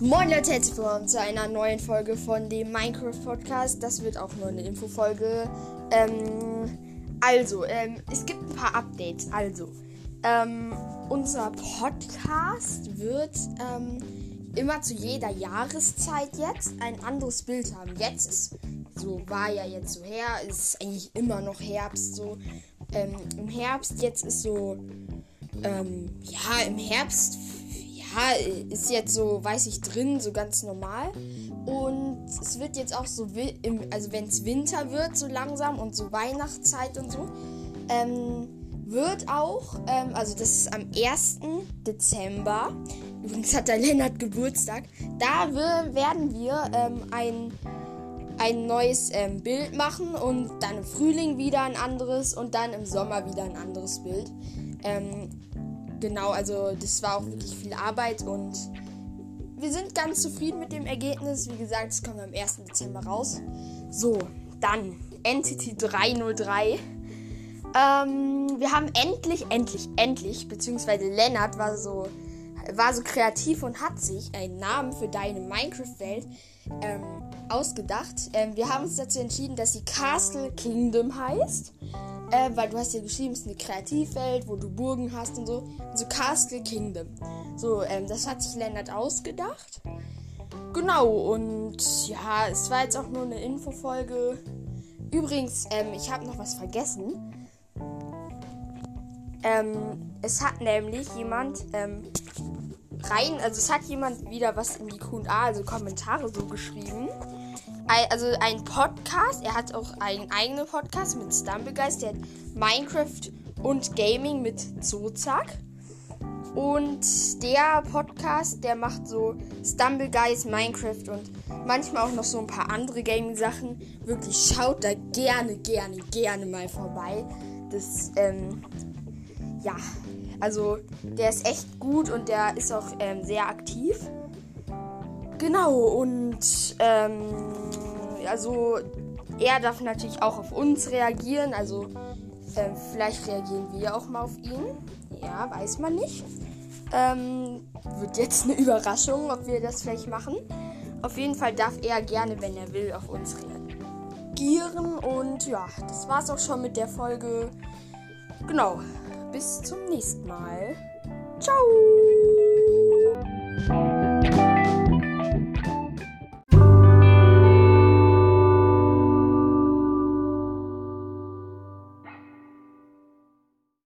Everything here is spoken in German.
Moin Leute, herzlich willkommen zu einer neuen Folge von dem Minecraft Podcast. Das wird auch nur eine Infofolge. Ähm, also, ähm, es gibt ein paar Updates. Also, ähm, unser Podcast wird ähm, immer zu jeder Jahreszeit jetzt ein anderes Bild haben. Jetzt ist so, war ja jetzt so her, ist eigentlich immer noch Herbst so. Ähm, Im Herbst jetzt ist so, ähm, ja, im Herbst ja, ist jetzt so, weiß ich, drin, so ganz normal. Und es wird jetzt auch so, also wenn es Winter wird, so langsam und so Weihnachtszeit und so, ähm, wird auch, ähm, also das ist am 1. Dezember, übrigens hat der Lennart Geburtstag, da wir, werden wir ähm, ein, ein neues ähm, Bild machen und dann im Frühling wieder ein anderes und dann im Sommer wieder ein anderes Bild. Genau, also das war auch wirklich viel Arbeit und wir sind ganz zufrieden mit dem Ergebnis. Wie gesagt, es kommt am 1. Dezember raus. So, dann Entity 303. Ähm, wir haben endlich, endlich, endlich, beziehungsweise Lennart war so, war so kreativ und hat sich einen Namen für deine Minecraft-Welt ähm, ausgedacht. Ähm, wir haben uns dazu entschieden, dass sie Castle Kingdom heißt. Äh, weil du hast ja geschrieben, es ist eine Kreativwelt, wo du Burgen hast und so. So Castle Kingdom. So, ähm, das hat sich Lennart ausgedacht. Genau, und ja, es war jetzt auch nur eine Infofolge. Übrigens, ähm, ich habe noch was vergessen. Ähm, es hat nämlich jemand ähm, rein, also es hat jemand wieder was in die QA, also Kommentare so geschrieben also ein Podcast. Er hat auch einen eigenen Podcast mit Stumblegeist. Der hat Minecraft und Gaming mit Zozak. Und der Podcast, der macht so Stumblegeist, Minecraft und manchmal auch noch so ein paar andere Gaming-Sachen. Wirklich schaut da gerne, gerne, gerne mal vorbei. Das, ähm, ja, also der ist echt gut und der ist auch ähm, sehr aktiv. Genau, und ähm, also er darf natürlich auch auf uns reagieren. Also äh, vielleicht reagieren wir auch mal auf ihn. Ja, weiß man nicht. Ähm, wird jetzt eine Überraschung, ob wir das vielleicht machen. Auf jeden Fall darf er gerne, wenn er will, auf uns reagieren. Und ja, das war's auch schon mit der Folge. Genau. Bis zum nächsten Mal. Ciao.